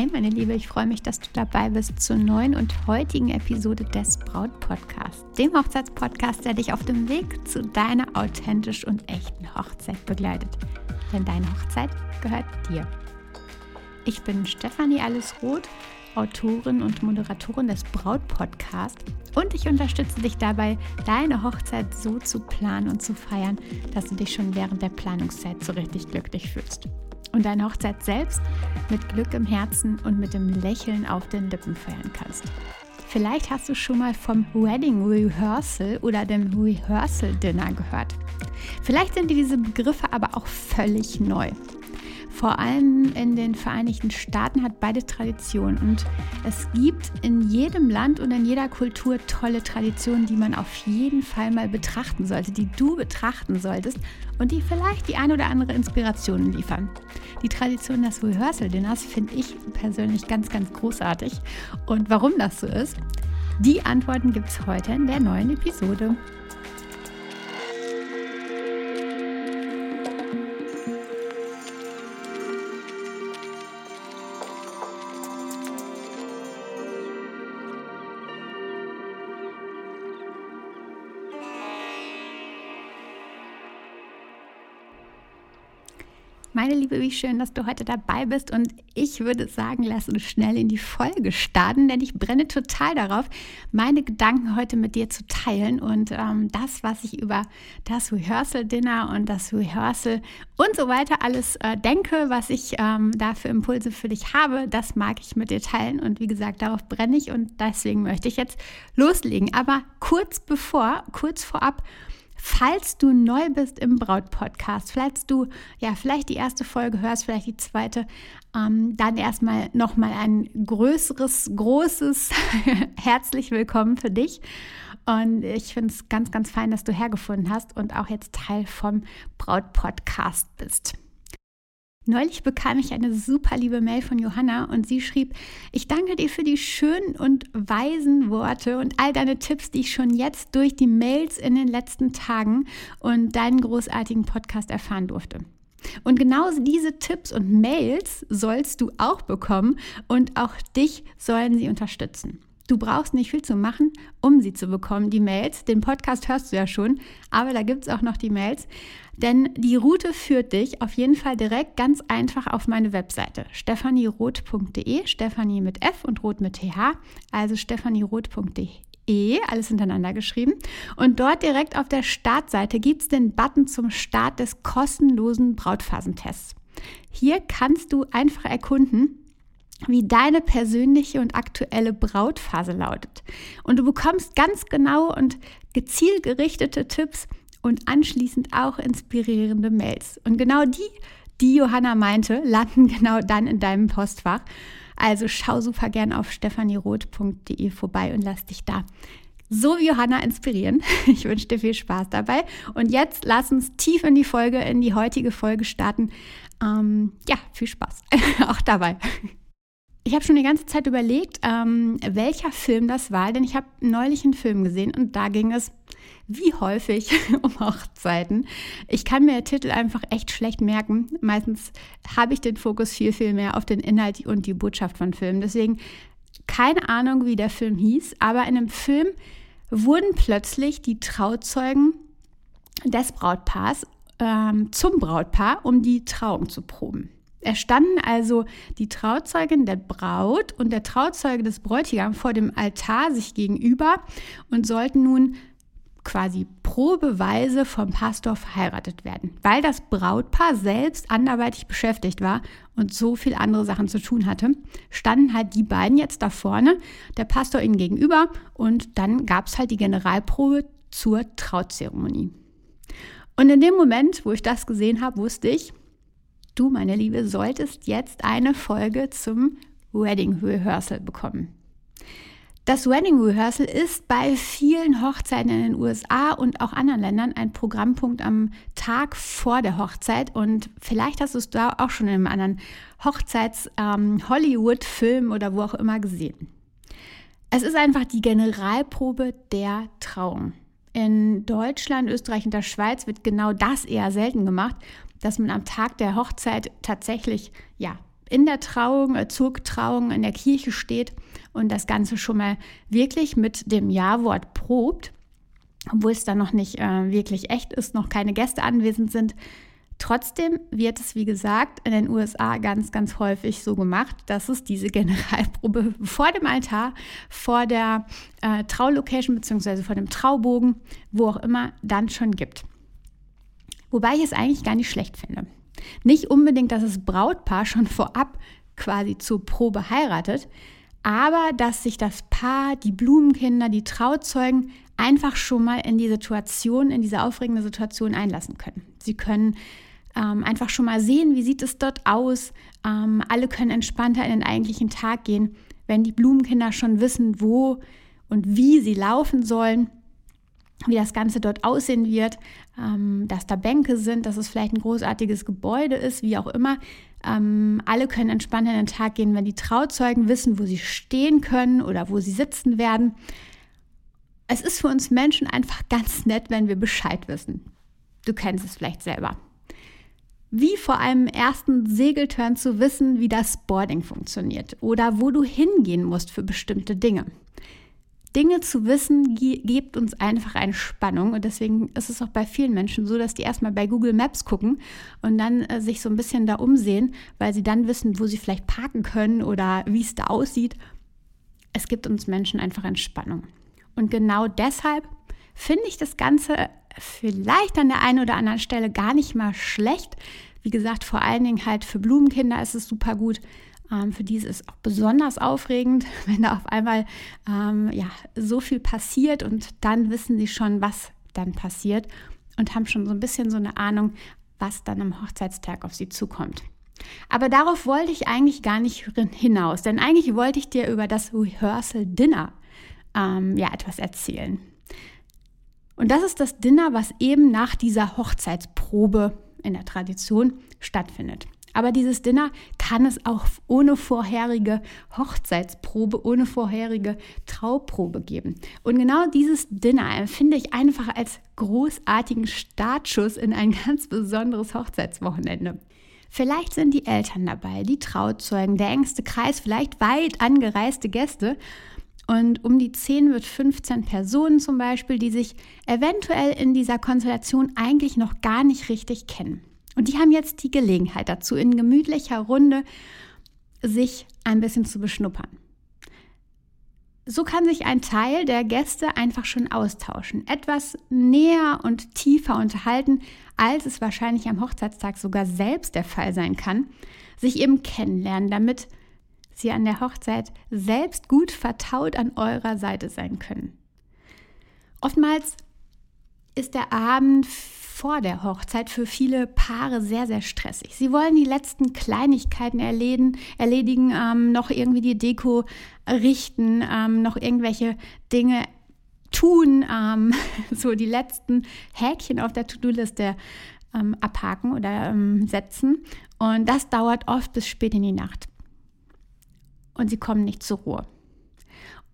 Hey meine Liebe, ich freue mich, dass du dabei bist zur neuen und heutigen Episode des Braut Podcasts, dem Hochzeitspodcast, der dich auf dem Weg zu deiner authentisch und echten Hochzeit begleitet. Denn deine Hochzeit gehört dir. Ich bin Stefanie Allesroth, Autorin und Moderatorin des Braut Podcasts und ich unterstütze dich dabei, deine Hochzeit so zu planen und zu feiern, dass du dich schon während der Planungszeit so richtig glücklich fühlst und deine Hochzeit selbst mit Glück im Herzen und mit dem Lächeln auf den Lippen feiern kannst. Vielleicht hast du schon mal vom Wedding Rehearsal oder dem Rehearsal Dinner gehört. Vielleicht sind dir diese Begriffe aber auch völlig neu. Vor allem in den Vereinigten Staaten hat beide Traditionen und es gibt in jedem Land und in jeder Kultur tolle Traditionen, die man auf jeden Fall mal betrachten sollte, die du betrachten solltest und die vielleicht die ein oder andere Inspiration liefern. Die Tradition des Rehearsal Dinners finde ich persönlich ganz, ganz großartig und warum das so ist, die Antworten gibt es heute in der neuen Episode. Meine Liebe, wie schön, dass du heute dabei bist. Und ich würde sagen, lass uns schnell in die Folge starten, denn ich brenne total darauf, meine Gedanken heute mit dir zu teilen. Und ähm, das, was ich über das Rehearsal-Dinner und das Rehearsal und so weiter alles äh, denke, was ich ähm, da für Impulse für dich habe, das mag ich mit dir teilen. Und wie gesagt, darauf brenne ich und deswegen möchte ich jetzt loslegen. Aber kurz bevor, kurz vorab, Falls du neu bist im Braut-Podcast, falls du ja vielleicht die erste Folge hörst, vielleicht die zweite, ähm, dann erstmal nochmal ein größeres, großes herzlich willkommen für dich. Und ich finde es ganz, ganz fein, dass du hergefunden hast und auch jetzt Teil vom Braut-Podcast bist. Neulich bekam ich eine super liebe Mail von Johanna und sie schrieb, ich danke dir für die schönen und weisen Worte und all deine Tipps, die ich schon jetzt durch die Mails in den letzten Tagen und deinen großartigen Podcast erfahren durfte. Und genau diese Tipps und Mails sollst du auch bekommen und auch dich sollen sie unterstützen. Du brauchst nicht viel zu machen, um sie zu bekommen, die Mails. Den Podcast hörst du ja schon, aber da gibt es auch noch die Mails. Denn die Route führt dich auf jeden Fall direkt ganz einfach auf meine Webseite stefanieroth.de, Stefanie mit F und Roth mit TH, also stefanieroth.de, alles hintereinander geschrieben. Und dort direkt auf der Startseite gibt es den Button zum Start des kostenlosen Brautphasentests. Hier kannst du einfach erkunden, wie deine persönliche und aktuelle Brautphase lautet. Und du bekommst ganz genau und gezielt gerichtete Tipps und anschließend auch inspirierende Mails. Und genau die, die Johanna meinte, landen genau dann in deinem Postfach. Also schau super gern auf stefanieroth.de vorbei und lass dich da so wie Johanna inspirieren. Ich wünsche dir viel Spaß dabei. Und jetzt lass uns tief in die Folge, in die heutige Folge starten. Ähm, ja, viel Spaß auch dabei. Ich habe schon die ganze Zeit überlegt, ähm, welcher Film das war, denn ich habe neulich einen Film gesehen und da ging es wie häufig um Hochzeiten. Ich kann mir Titel einfach echt schlecht merken. Meistens habe ich den Fokus viel, viel mehr auf den Inhalt und die Botschaft von Filmen. Deswegen keine Ahnung, wie der Film hieß, aber in einem Film wurden plötzlich die Trauzeugen des Brautpaars ähm, zum Brautpaar, um die Trauung zu proben. Es standen also die Trauzeugin der Braut und der Trauzeuge des Bräutigams vor dem Altar sich gegenüber und sollten nun quasi probeweise vom Pastor verheiratet werden. Weil das Brautpaar selbst anderweitig beschäftigt war und so viel andere Sachen zu tun hatte, standen halt die beiden jetzt da vorne, der Pastor ihnen gegenüber und dann gab es halt die Generalprobe zur Trauzeremonie. Und in dem Moment, wo ich das gesehen habe, wusste ich, du, meine Liebe, solltest jetzt eine Folge zum Wedding Rehearsal bekommen. Das Wedding Rehearsal ist bei vielen Hochzeiten in den USA und auch anderen Ländern ein Programmpunkt am Tag vor der Hochzeit. Und vielleicht hast du es da auch schon in einem anderen Hochzeits-Hollywood-Film ähm, oder wo auch immer gesehen. Es ist einfach die Generalprobe der Trauung. In Deutschland, Österreich und der Schweiz wird genau das eher selten gemacht dass man am Tag der Hochzeit tatsächlich ja in der Trauung, äh, zur Trauung in der Kirche steht und das Ganze schon mal wirklich mit dem Ja-Wort probt, obwohl es dann noch nicht äh, wirklich echt ist, noch keine Gäste anwesend sind. Trotzdem wird es, wie gesagt, in den USA ganz, ganz häufig so gemacht, dass es diese Generalprobe vor dem Altar, vor der äh, Traulocation bzw. vor dem Traubogen, wo auch immer, dann schon gibt. Wobei ich es eigentlich gar nicht schlecht finde. Nicht unbedingt, dass das Brautpaar schon vorab quasi zur Probe heiratet, aber dass sich das Paar, die Blumenkinder, die Trauzeugen einfach schon mal in die Situation, in diese aufregende Situation einlassen können. Sie können ähm, einfach schon mal sehen, wie sieht es dort aus. Ähm, alle können entspannter in den eigentlichen Tag gehen, wenn die Blumenkinder schon wissen, wo und wie sie laufen sollen wie das Ganze dort aussehen wird, dass da Bänke sind, dass es vielleicht ein großartiges Gebäude ist, wie auch immer. Ähm, alle können entspannt in den Tag gehen, wenn die Trauzeugen wissen, wo sie stehen können oder wo sie sitzen werden. Es ist für uns Menschen einfach ganz nett, wenn wir Bescheid wissen. Du kennst es vielleicht selber. Wie vor einem ersten Segelturn zu wissen, wie das Boarding funktioniert oder wo du hingehen musst für bestimmte Dinge. Dinge zu wissen gibt uns einfach eine Spannung und deswegen ist es auch bei vielen Menschen so, dass die erstmal bei Google Maps gucken und dann äh, sich so ein bisschen da umsehen, weil sie dann wissen, wo sie vielleicht parken können oder wie es da aussieht. Es gibt uns Menschen einfach Entspannung. Und genau deshalb finde ich das Ganze vielleicht an der einen oder anderen Stelle gar nicht mal schlecht. Wie gesagt, vor allen Dingen halt für Blumenkinder ist es super gut, ähm, für die ist es auch besonders aufregend, wenn da auf einmal ähm, ja, so viel passiert und dann wissen sie schon, was dann passiert und haben schon so ein bisschen so eine Ahnung, was dann am Hochzeitstag auf sie zukommt. Aber darauf wollte ich eigentlich gar nicht hinaus, denn eigentlich wollte ich dir über das Rehearsal Dinner ähm, ja etwas erzählen. Und das ist das Dinner, was eben nach dieser Hochzeitsprobe in der Tradition stattfindet. Aber dieses Dinner kann es auch ohne vorherige Hochzeitsprobe, ohne vorherige Trauprobe geben. Und genau dieses Dinner empfinde ich einfach als großartigen Startschuss in ein ganz besonderes Hochzeitswochenende. Vielleicht sind die Eltern dabei, die Trauzeugen, der engste Kreis, vielleicht weit angereiste Gäste. Und um die 10 wird 15 Personen zum Beispiel, die sich eventuell in dieser Konstellation eigentlich noch gar nicht richtig kennen. Und die haben jetzt die Gelegenheit dazu, in gemütlicher Runde sich ein bisschen zu beschnuppern. So kann sich ein Teil der Gäste einfach schon austauschen, etwas näher und tiefer unterhalten, als es wahrscheinlich am Hochzeitstag sogar selbst der Fall sein kann, sich eben kennenlernen, damit sie an der Hochzeit selbst gut vertaut an eurer Seite sein können. Oftmals ist der Abend vor der Hochzeit für viele Paare sehr, sehr stressig. Sie wollen die letzten Kleinigkeiten erledigen, erledigen ähm, noch irgendwie die Deko richten, ähm, noch irgendwelche Dinge tun, ähm, so die letzten Häkchen auf der To-Do-Liste ähm, abhaken oder ähm, setzen. Und das dauert oft bis spät in die Nacht. Und sie kommen nicht zur Ruhe.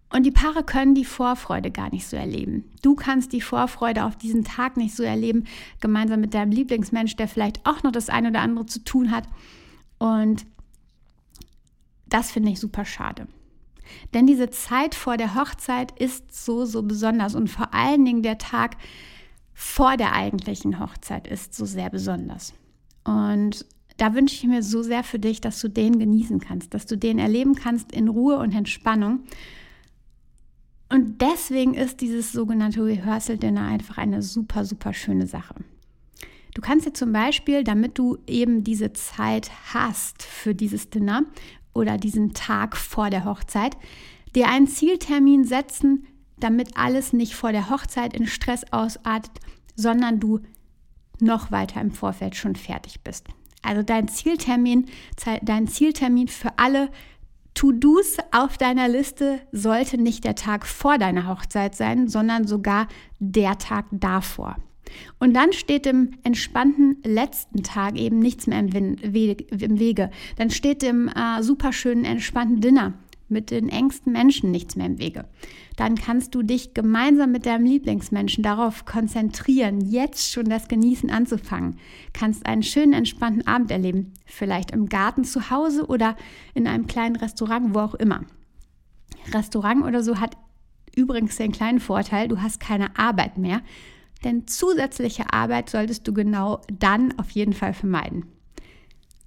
Und die Paare können die Vorfreude gar nicht so erleben. Du kannst die Vorfreude auf diesen Tag nicht so erleben, gemeinsam mit deinem Lieblingsmensch, der vielleicht auch noch das eine oder andere zu tun hat. Und das finde ich super schade. Denn diese Zeit vor der Hochzeit ist so, so besonders und vor allen Dingen der Tag vor der eigentlichen Hochzeit ist so sehr besonders. Und da wünsche ich mir so sehr für dich, dass du den genießen kannst, dass du den erleben kannst in Ruhe und Entspannung und deswegen ist dieses sogenannte Rehearsal Dinner einfach eine super, super schöne Sache. Du kannst dir zum Beispiel, damit du eben diese Zeit hast für dieses Dinner oder diesen Tag vor der Hochzeit, dir einen Zieltermin setzen, damit alles nicht vor der Hochzeit in Stress ausartet, sondern du noch weiter im Vorfeld schon fertig bist. Also dein Zieltermin, dein Zieltermin für alle To-Dos auf deiner Liste sollte nicht der Tag vor deiner Hochzeit sein, sondern sogar der Tag davor. Und dann steht im entspannten letzten Tag eben nichts mehr im, Wege. Dann steht im äh, superschönen entspannten Dinner mit den engsten Menschen nichts mehr im Wege. Dann kannst du dich gemeinsam mit deinem Lieblingsmenschen darauf konzentrieren, jetzt schon das Genießen anzufangen. Kannst einen schönen, entspannten Abend erleben. Vielleicht im Garten zu Hause oder in einem kleinen Restaurant, wo auch immer. Restaurant oder so hat übrigens den kleinen Vorteil, du hast keine Arbeit mehr. Denn zusätzliche Arbeit solltest du genau dann auf jeden Fall vermeiden.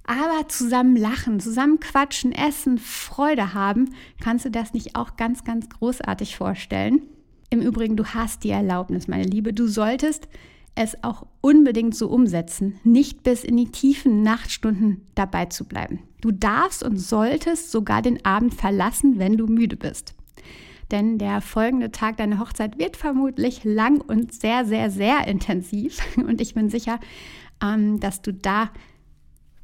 Aber zusammen lachen, zusammen quatschen, essen, Freude haben, kannst du das nicht auch ganz, ganz großartig vorstellen? Im Übrigen, du hast die Erlaubnis, meine Liebe. Du solltest es auch unbedingt so umsetzen, nicht bis in die tiefen Nachtstunden dabei zu bleiben. Du darfst und solltest sogar den Abend verlassen, wenn du müde bist. Denn der folgende Tag deiner Hochzeit wird vermutlich lang und sehr, sehr, sehr intensiv. Und ich bin sicher, ähm, dass du da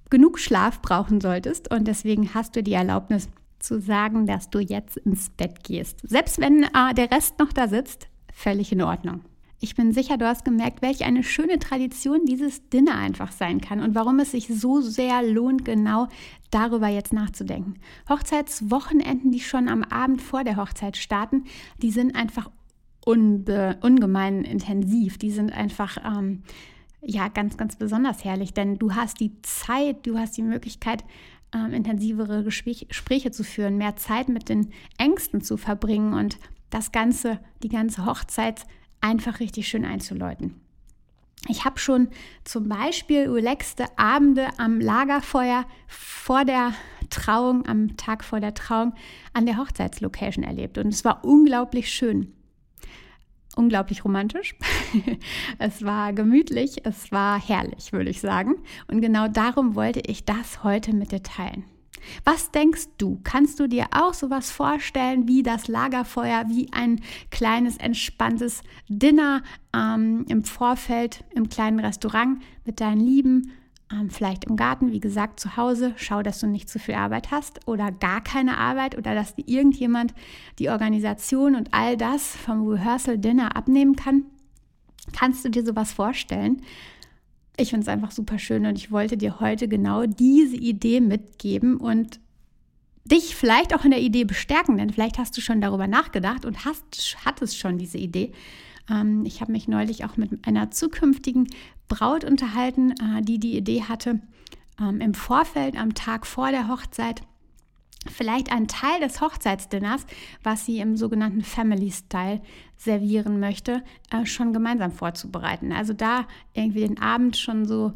genug Schlaf brauchen solltest und deswegen hast du die Erlaubnis zu sagen, dass du jetzt ins Bett gehst. Selbst wenn äh, der Rest noch da sitzt, völlig in Ordnung. Ich bin sicher, du hast gemerkt, welch eine schöne Tradition dieses Dinner einfach sein kann und warum es sich so sehr lohnt, genau darüber jetzt nachzudenken. Hochzeitswochenenden, die schon am Abend vor der Hochzeit starten, die sind einfach unbe ungemein intensiv. Die sind einfach ähm, ja ganz, ganz besonders herrlich, denn du hast die Zeit, du hast die Möglichkeit, ähm, intensivere Gespräche zu führen, mehr Zeit mit den Ängsten zu verbringen und das Ganze, die ganze Hochzeit einfach richtig schön einzuläuten. Ich habe schon zum Beispiel relaxte Abende am Lagerfeuer vor der Trauung, am Tag vor der Trauung an der Hochzeitslocation erlebt und es war unglaublich schön unglaublich romantisch. es war gemütlich, es war herrlich, würde ich sagen. Und genau darum wollte ich das heute mit dir teilen. Was denkst du? Kannst du dir auch sowas vorstellen wie das Lagerfeuer, wie ein kleines, entspanntes Dinner ähm, im Vorfeld im kleinen Restaurant mit deinen Lieben? Ähm, vielleicht im Garten, wie gesagt, zu Hause. Schau, dass du nicht zu viel Arbeit hast oder gar keine Arbeit oder dass dir irgendjemand die Organisation und all das vom Rehearsal Dinner abnehmen kann. Kannst du dir sowas vorstellen? Ich finde es einfach super schön und ich wollte dir heute genau diese Idee mitgeben und dich vielleicht auch in der Idee bestärken, denn vielleicht hast du schon darüber nachgedacht und hast, hattest schon diese Idee. Ähm, ich habe mich neulich auch mit einer zukünftigen Braut unterhalten, äh, die die Idee hatte, ähm, im Vorfeld, am Tag vor der Hochzeit, vielleicht einen Teil des Hochzeitsdinners, was sie im sogenannten Family Style servieren möchte, äh, schon gemeinsam vorzubereiten. Also da irgendwie den Abend schon so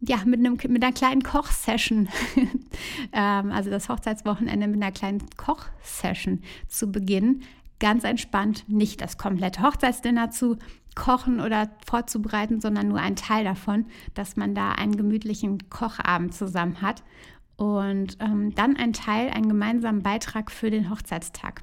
ja, mit, einem, mit einer kleinen Kochsession, ähm, also das Hochzeitswochenende mit einer kleinen Kochsession zu beginnen, ganz entspannt nicht das komplette Hochzeitsdinner zu kochen oder vorzubereiten, sondern nur ein Teil davon, dass man da einen gemütlichen Kochabend zusammen hat. Und ähm, dann ein Teil, einen gemeinsamen Beitrag für den Hochzeitstag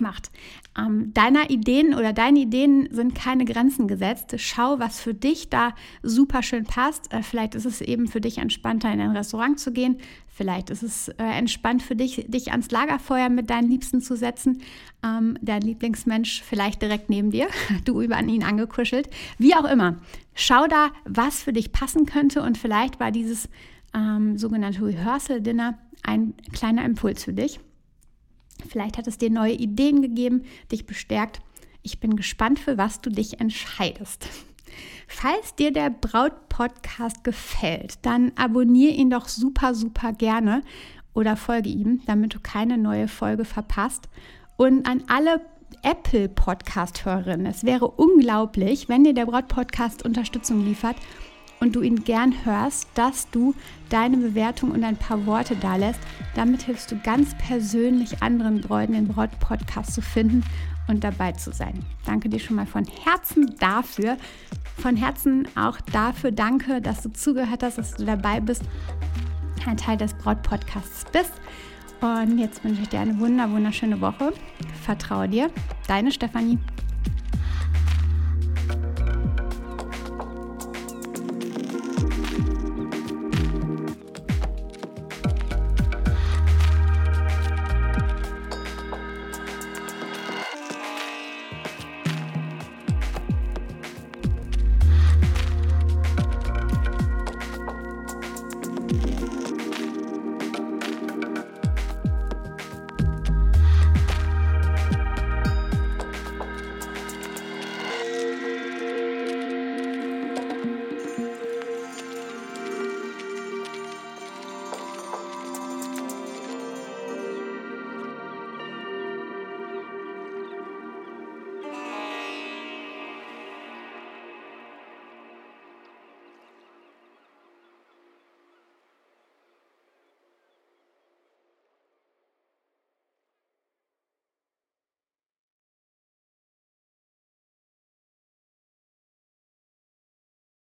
macht. Ähm, deiner Ideen oder deine Ideen sind keine Grenzen gesetzt. Schau, was für dich da super schön passt. Äh, vielleicht ist es eben für dich entspannter, in ein Restaurant zu gehen. Vielleicht ist es äh, entspannt für dich, dich ans Lagerfeuer mit deinen Liebsten zu setzen. Ähm, dein Lieblingsmensch vielleicht direkt neben dir, du über an ihn angekuschelt. Wie auch immer. Schau da, was für dich passen könnte und vielleicht war dieses ähm, sogenannte Rehearsal Dinner ein kleiner Impuls für dich. Vielleicht hat es dir neue Ideen gegeben, dich bestärkt. Ich bin gespannt, für was du dich entscheidest. Falls dir der Braut-Podcast gefällt, dann abonniere ihn doch super, super gerne oder folge ihm, damit du keine neue Folge verpasst. Und an alle Apple Podcast-Hörerinnen, es wäre unglaublich, wenn dir der Braut-Podcast Unterstützung liefert und du ihn gern hörst, dass du deine Bewertung und ein paar Worte da lässt. Damit hilfst du ganz persönlich anderen Bräuten den Braut-Podcast zu finden und dabei zu sein. Danke dir schon mal von Herzen dafür. Von Herzen auch dafür danke, dass du zugehört hast, dass du dabei bist, ein Teil des Braut-Podcasts bist. Und jetzt wünsche ich dir eine wunder, wunderschöne Woche. Vertraue dir. Deine Stefanie.